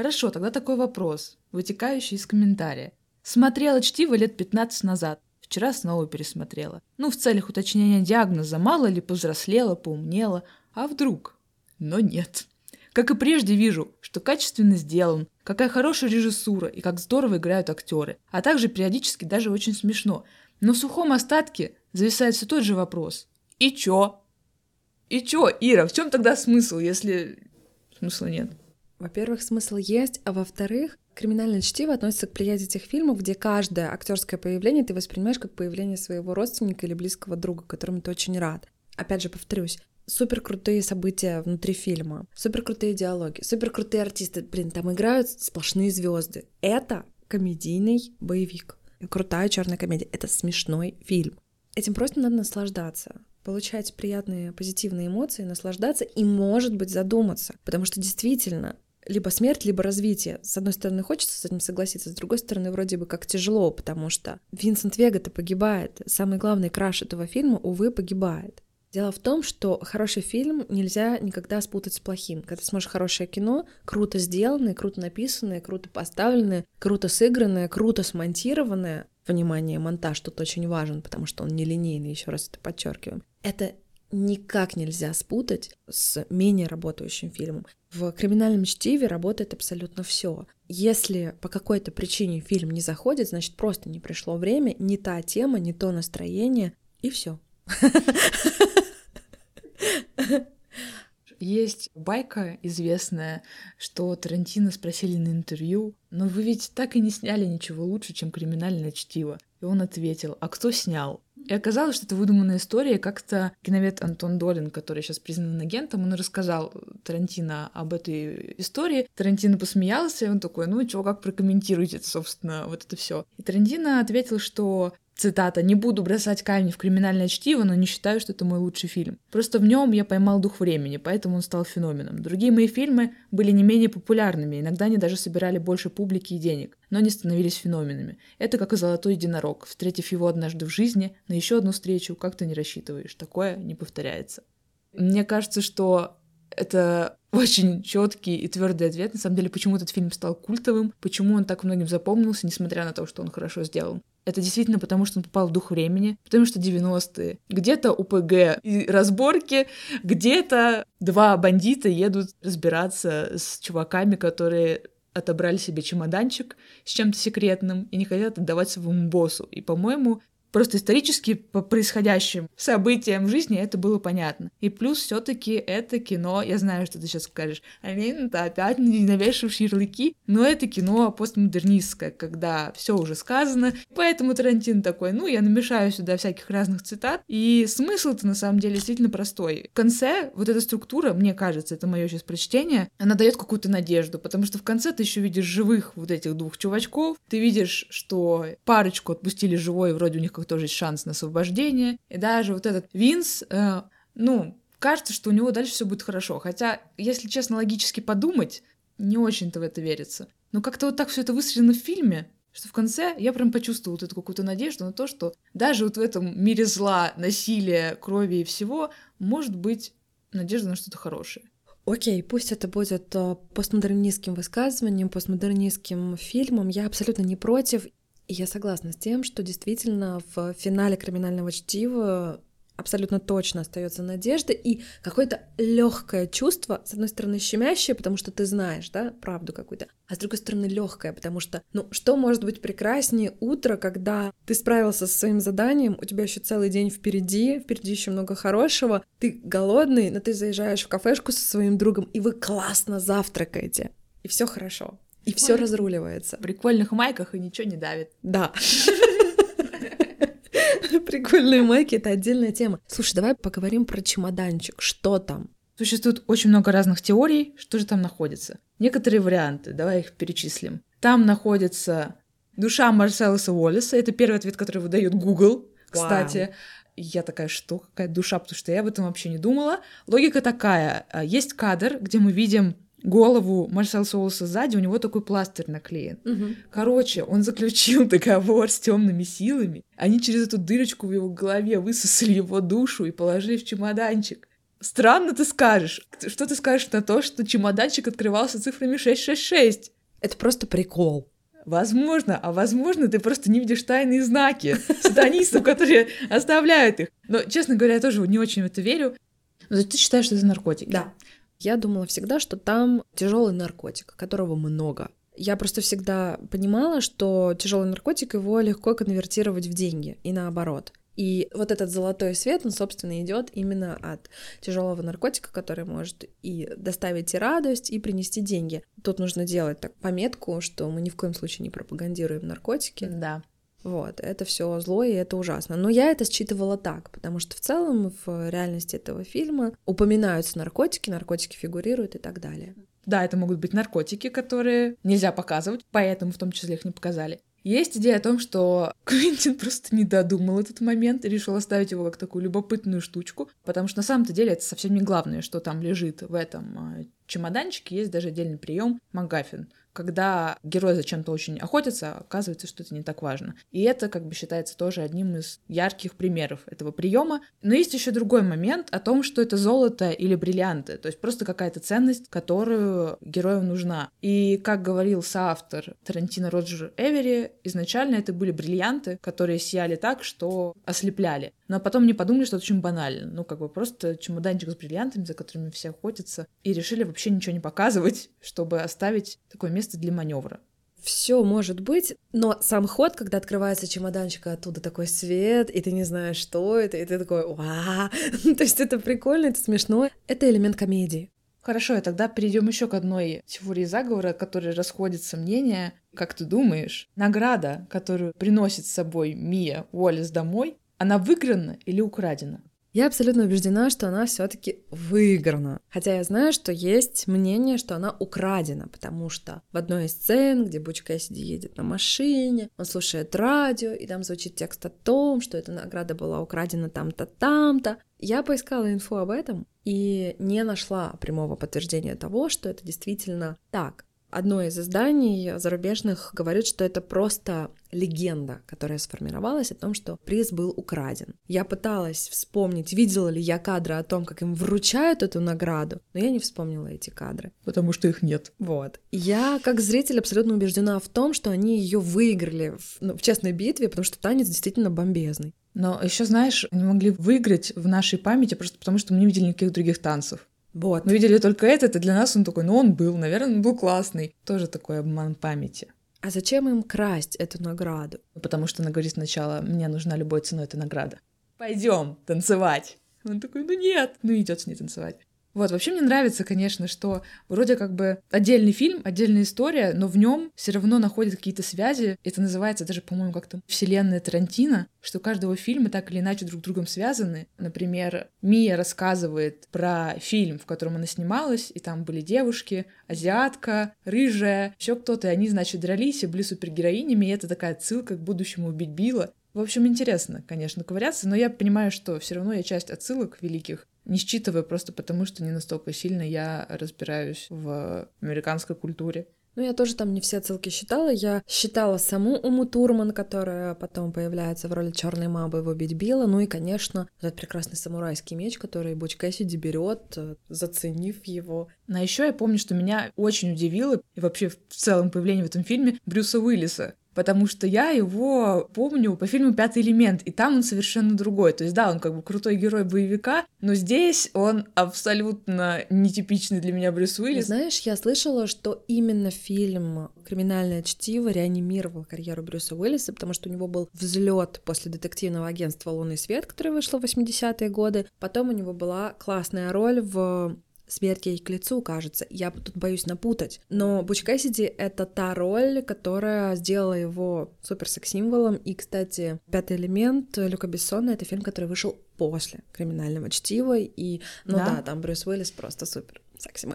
Хорошо, тогда такой вопрос, вытекающий из комментария. Смотрела чтиво лет 15 назад. Вчера снова пересмотрела. Ну, в целях уточнения диагноза, мало ли повзрослела, поумнела. А вдруг? Но нет. Как и прежде вижу, что качественно сделан, какая хорошая режиссура и как здорово играют актеры, а также периодически даже очень смешно. Но в сухом остатке зависает все тот же вопрос. И чё? И чё, Ира, в чем тогда смысл, если смысла нет? Во-первых, смысл есть, а во-вторых, криминальное чтиво относится к плеяде тех фильмов, где каждое актерское появление ты воспринимаешь как появление своего родственника или близкого друга, которому ты очень рад. Опять же, повторюсь, супер крутые события внутри фильма, супер крутые диалоги, супер крутые артисты. Блин, там играют сплошные звезды. Это комедийный боевик. Крутая черная комедия. Это смешной фильм. Этим просто надо наслаждаться получать приятные позитивные эмоции, наслаждаться и, может быть, задуматься. Потому что действительно либо смерть, либо развитие. С одной стороны, хочется с этим согласиться, с другой стороны, вроде бы как тяжело, потому что Винсент Вега-то погибает. Самый главный краш этого фильма, увы, погибает. Дело в том, что хороший фильм нельзя никогда спутать с плохим. Когда ты смотришь хорошее кино, круто сделанное, круто написанное, круто поставленное, круто сыгранное, круто смонтированное, внимание, монтаж тут очень важен, потому что он нелинейный, еще раз это подчеркиваем. Это никак нельзя спутать с менее работающим фильмом. В криминальном чтиве работает абсолютно все. Если по какой-то причине фильм не заходит, значит просто не пришло время, не та тема, не то настроение, и все. Есть байка известная, что Тарантино спросили на интервью, но вы ведь так и не сняли ничего лучше, чем криминальное чтиво. И он ответил, а кто снял? И оказалось, что это выдуманная история. Как-то киновед Антон Долин, который сейчас признан агентом, он рассказал Тарантино об этой истории. Тарантино посмеялся, и он такой, ну чего, как прокомментируете, собственно, вот это все. И Тарантино ответил, что Цитата. «Не буду бросать камни в криминальное чтиво, но не считаю, что это мой лучший фильм. Просто в нем я поймал дух времени, поэтому он стал феноменом. Другие мои фильмы были не менее популярными, иногда они даже собирали больше публики и денег, но не становились феноменами. Это как и «Золотой единорог». Встретив его однажды в жизни, на еще одну встречу как то не рассчитываешь. Такое не повторяется. Мне кажется, что это очень четкий и твердый ответ, на самом деле, почему этот фильм стал культовым, почему он так многим запомнился, несмотря на то, что он хорошо сделан. Это действительно потому, что он попал в дух времени, потому что 90-е. Где-то УПГ и разборки, где-то два бандита едут разбираться с чуваками, которые отобрали себе чемоданчик с чем-то секретным и не хотят отдавать своему боссу. И, по-моему, Просто исторически по происходящим событиям в жизни это было понятно. И плюс все таки это кино, я знаю, что ты сейчас скажешь, Алина, ты опять не навешиваешь ярлыки, но это кино постмодернистское, когда все уже сказано. Поэтому Тарантин такой, ну, я намешаю сюда всяких разных цитат. И смысл-то на самом деле действительно простой. В конце вот эта структура, мне кажется, это мое сейчас прочтение, она дает какую-то надежду, потому что в конце ты еще видишь живых вот этих двух чувачков, ты видишь, что парочку отпустили живой, вроде у них как тоже есть шанс на освобождение. И даже вот этот Винс, э, ну, кажется, что у него дальше все будет хорошо. Хотя, если честно, логически подумать, не очень-то в это верится. Но как-то вот так все это выстроено в фильме, что в конце я прям почувствовала вот эту какую-то надежду на то, что даже вот в этом мире зла, насилия, крови и всего может быть надежда на что-то хорошее. Окей, пусть это будет э, постмодернистским высказыванием, постмодернистским фильмом. Я абсолютно не против. И я согласна с тем, что действительно в финале криминального чтива абсолютно точно остается надежда и какое-то легкое чувство, с одной стороны, щемящее, потому что ты знаешь, да, правду какую-то, а с другой стороны, легкое, потому что, ну, что может быть прекраснее утро, когда ты справился со своим заданием, у тебя еще целый день впереди, впереди еще много хорошего, ты голодный, но ты заезжаешь в кафешку со своим другом, и вы классно завтракаете, и все хорошо. И все разруливается. В прикольных майках и ничего не давит. Да. <laughs> Прикольные майки — это отдельная тема. Слушай, давай поговорим про чемоданчик. Что там? Существует очень много разных теорий, что же там находится. Некоторые варианты, давай их перечислим. Там находится душа Марселоса Уоллеса. Это первый ответ, который выдает Google, кстати. Я такая, что? Какая душа? Потому что я об этом вообще не думала. Логика такая. Есть кадр, где мы видим голову Марсел Соуса сзади, у него такой пластырь наклеен. Угу. Короче, он заключил <laughs> договор с темными силами. Они через эту дырочку в его голове высосали его душу и положили в чемоданчик. Странно ты скажешь. Что ты скажешь на то, что чемоданчик открывался цифрами 666? Это просто прикол. Возможно, а возможно, ты просто не видишь тайные знаки <laughs> сатанистов, которые оставляют их. Но, честно говоря, я тоже не очень в это верю. Но ты считаешь, что это наркотики? Да. Я думала всегда, что там тяжелый наркотик, которого много. Я просто всегда понимала, что тяжелый наркотик его легко конвертировать в деньги и наоборот. И вот этот золотой свет, он, собственно, идет именно от тяжелого наркотика, который может и доставить и радость, и принести деньги. Тут нужно делать так пометку, что мы ни в коем случае не пропагандируем наркотики. Да. Вот, это все зло и это ужасно. Но я это считывала так, потому что в целом в реальности этого фильма упоминаются наркотики, наркотики фигурируют и так далее. Да, это могут быть наркотики, которые нельзя показывать, поэтому в том числе их не показали. Есть идея о том, что <laughs> Квентин просто не додумал этот момент и решил оставить его как такую любопытную штучку, потому что на самом-то деле это совсем не главное, что там лежит в этом а, чемоданчике. Есть даже отдельный прием МакГаффин. Когда герой зачем-то очень охотится, оказывается, что это не так важно. И это как бы считается тоже одним из ярких примеров этого приема. Но есть еще другой момент о том, что это золото или бриллианты, то есть просто какая-то ценность, которую герою нужна. И как говорил соавтор Тарантино Роджер Эвери, изначально это были бриллианты, которые сияли так, что ослепляли. Но потом не подумали, что это очень банально. Ну, как бы просто чемоданчик с бриллиантами, за которыми все охотятся, и решили вообще ничего не показывать, чтобы оставить такое место для маневра. Все может быть, но сам ход, когда открывается чемоданчик, а оттуда такой свет, и ты не знаешь, что это, и ты такой, ва, <laughs> то есть это прикольно, это смешно, это элемент комедии. Хорошо, и тогда перейдем еще к одной теории заговора, которой расходятся мнения. Как ты думаешь, награда, которую приносит с собой Мия Уоллес домой, она выиграна или украдена? Я абсолютно убеждена, что она все-таки выиграна. Хотя я знаю, что есть мнение, что она украдена, потому что в одной из сцен, где Буч Кэссиди едет на машине, он слушает радио, и там звучит текст о том, что эта награда была украдена там-то, там-то. Я поискала инфу об этом и не нашла прямого подтверждения того, что это действительно так. Одно из изданий зарубежных говорит, что это просто легенда, которая сформировалась о том, что приз был украден. Я пыталась вспомнить, видела ли я кадры о том, как им вручают эту награду, но я не вспомнила эти кадры. Потому что их нет. Вот. Я, как зритель, абсолютно убеждена в том, что они ее выиграли в, ну, в честной битве, потому что танец действительно бомбезный. Но еще, знаешь, они могли выиграть в нашей памяти просто потому, что мы не видели никаких других танцев. Вот. Мы видели только этот, и для нас он такой, ну он был, наверное, он был классный. Тоже такой обман памяти. А зачем им красть эту награду? Потому что она говорит сначала, мне нужна любой ценой эта награда. Пойдем танцевать. Он такой, ну нет. Ну идет с ней танцевать. Вот, вообще мне нравится, конечно, что вроде как бы отдельный фильм, отдельная история, но в нем все равно находят какие-то связи. Это называется даже, по-моему, как-то вселенная Тарантино, что каждого фильма так или иначе друг с другом связаны. Например, Мия рассказывает про фильм, в котором она снималась, и там были девушки, азиатка, рыжая, еще кто-то, и они, значит, дрались и были супергероинями, и это такая отсылка к будущему убить Билла. В общем, интересно, конечно, ковыряться, но я понимаю, что все равно я часть отсылок великих не считываю просто потому, что не настолько сильно я разбираюсь в американской культуре. Ну, я тоже там не все отсылки считала. Я считала саму Уму Турман, которая потом появляется в роли черной мамы в «Убить Билла». Ну и, конечно, этот прекрасный самурайский меч, который Буч Кэссиди берет, э, заценив его. А еще я помню, что меня очень удивило, и вообще в целом появление в этом фильме Брюса Уиллиса потому что я его помню по фильму «Пятый элемент», и там он совершенно другой. То есть, да, он как бы крутой герой боевика, но здесь он абсолютно нетипичный для меня Брюс Уиллис. Знаешь, я слышала, что именно фильм «Криминальное чтиво» реанимировал карьеру Брюса Уиллиса, потому что у него был взлет после детективного агентства «Лунный свет», которое вышло в 80-е годы. Потом у него была классная роль в смерть ей к лицу, кажется. Я тут боюсь напутать. Но Буч Кэссиди — это та роль, которая сделала его супер секс-символом. И, кстати, «Пятый элемент» Люка Бессона — это фильм, который вышел после «Криминального чтива». И, ну да, Да? там Брюс Уиллис просто супер секси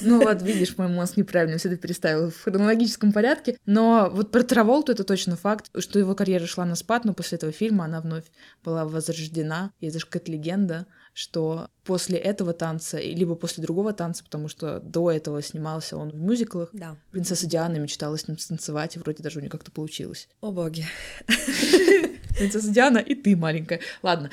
Ну вот, видишь, мой мозг неправильно все это переставил в хронологическом порядке. Но вот про Траволту это точно факт, что его карьера шла на спад, но после этого фильма она вновь была возрождена. И это же какая-то легенда, что после этого танца, либо после другого танца, потому что до этого снимался он в мюзиклах, Да. Принцесса Диана мечтала с ним станцевать, и вроде даже у нее как-то получилось. О боги. <laughs> Принцесса Диана и ты маленькая. Ладно.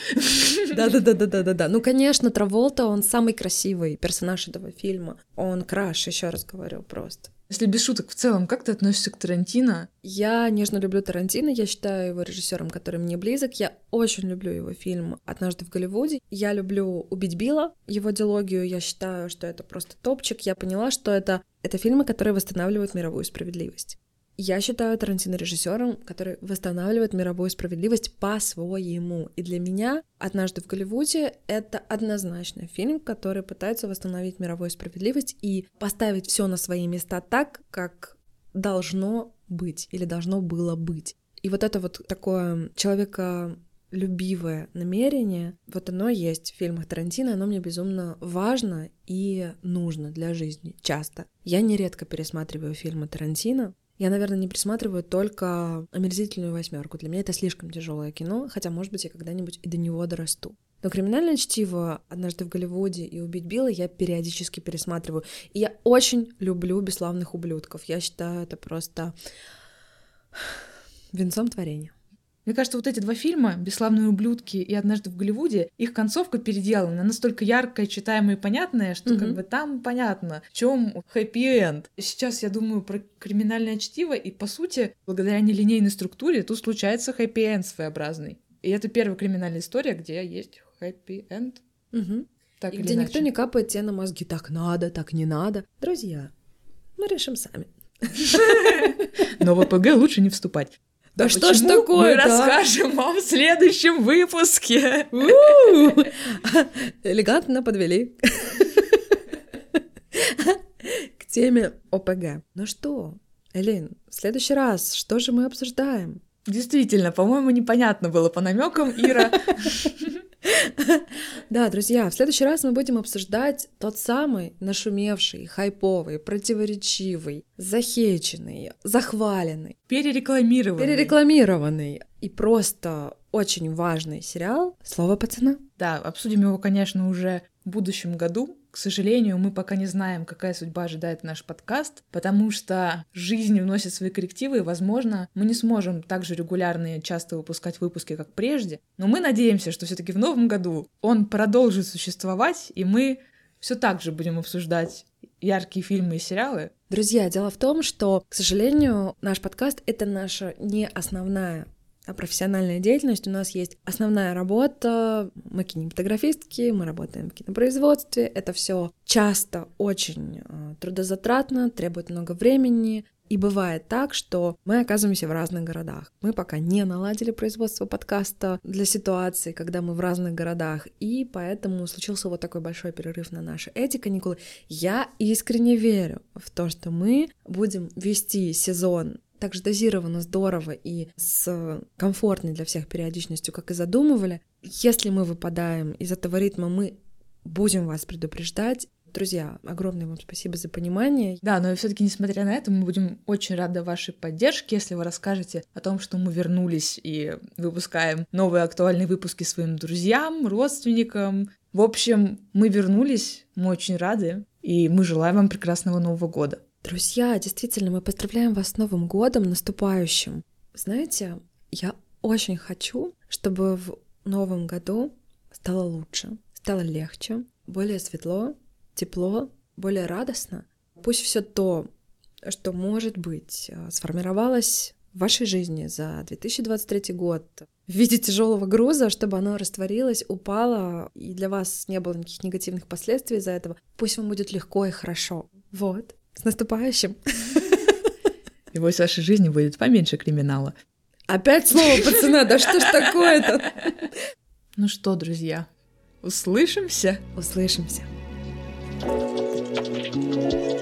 Да-да-да-да-да-да. Ну, конечно, Траволта, он самый красивый персонаж этого фильма. Он краш, еще раз говорю, просто. Если без шуток, в целом, как ты относишься к Тарантино? Я нежно люблю Тарантино, я считаю его режиссером, который мне близок. Я очень люблю его фильм «Однажды в Голливуде». Я люблю «Убить Билла», его диалогию. Я считаю, что это просто топчик. Я поняла, что это, это фильмы, которые восстанавливают мировую справедливость. Я считаю Тарантино режиссером, который восстанавливает мировую справедливость по-своему. И для меня «Однажды в Голливуде» — это однозначно фильм, который пытается восстановить мировую справедливость и поставить все на свои места так, как должно быть или должно было быть. И вот это вот такое человека любивое намерение, вот оно есть в фильмах Тарантино, оно мне безумно важно и нужно для жизни часто. Я нередко пересматриваю фильмы Тарантино, я, наверное, не присматриваю только омерзительную восьмерку. Для меня это слишком тяжелое кино, хотя, может быть, я когда-нибудь и до него дорасту. Но «Криминальное чтиво» «Однажды в Голливуде» и «Убить Билла» я периодически пересматриваю. И я очень люблю «Бесславных ублюдков». Я считаю, это просто венцом творения. Мне кажется, вот эти два фильма «Бесславные ублюдки» и «Однажды в Голливуде», их концовка переделана настолько яркая, читаемая и понятная, что Мгм. как бы там понятно, в чем хэппи-энд. Сейчас я думаю про криминальное чтиво, и по сути, благодаря нелинейной структуре, тут случается хэппи-энд своеобразный. И это первая криминальная история, где есть хэппи-энд. Мгм. Так И где никто иначе. не капает тебе на мозги. Так надо, так не надо. Друзья, мы решим сами. <laughs> Но в АПГ лучше не вступать. Да что ж такое-то, Мы расскажем вам в следующем выпуске. Элегантно подвели. К теме ОПГ. Ну что, Элин, в следующий раз что же мы обсуждаем? Действительно, по-моему, непонятно было по намекам, Ира. Да, друзья, в следующий раз мы будем обсуждать тот самый нашумевший, хайповый, противоречивый, захейченный, захваленный, Перерекламированный. перерекламированный и просто очень важный сериал «Слово пацана». Да, обсудим его, конечно, уже в будущем году. К сожалению, мы пока не знаем, какая судьба ожидает наш подкаст, потому что жизнь вносит свои коррективы, и, возможно, мы не сможем так же регулярно и часто выпускать выпуски, как прежде. Но мы надеемся, что все таки в новом году он продолжит существовать, и мы все так же будем обсуждать яркие фильмы и сериалы. Друзья, дело в том, что, к сожалению, наш подкаст — это наша не основная профессиональная деятельность. У нас есть основная работа, мы кинематографистки, мы работаем в кинопроизводстве. Это все часто очень э, трудозатратно, требует много времени. И бывает так, что мы оказываемся в разных городах. Мы пока не наладили производство подкаста для ситуации, когда мы в разных городах, и поэтому случился вот такой большой перерыв на наши эти каникулы. Я искренне верю в то, что мы будем вести сезон так же дозированно, здорово и с комфортной для всех периодичностью, как и задумывали. Если мы выпадаем из этого ритма, мы будем вас предупреждать. Друзья, огромное вам спасибо за понимание. Да, но все таки несмотря на это, мы будем очень рады вашей поддержке, если вы расскажете о том, что мы вернулись и выпускаем новые актуальные выпуски своим друзьям, родственникам. В общем, мы вернулись, мы очень рады, и мы желаем вам прекрасного Нового года. Друзья, действительно, мы поздравляем вас с Новым годом наступающим. Знаете, я очень хочу, чтобы в новом году стало лучше, стало легче, более светло, тепло, более радостно. Пусть все то, что может быть, э, сформировалось в вашей жизни за 2023 год в виде тяжелого груза, чтобы оно растворилось, упало, и для вас не было никаких негативных последствий из-за этого. Пусть вам будет легко и хорошо. Вот. С наступающим. И пусть в вашей жизни будет поменьше криминала. Опять слово пацана, да что ж такое-то? Ну что, друзья, услышимся? Услышимся. thank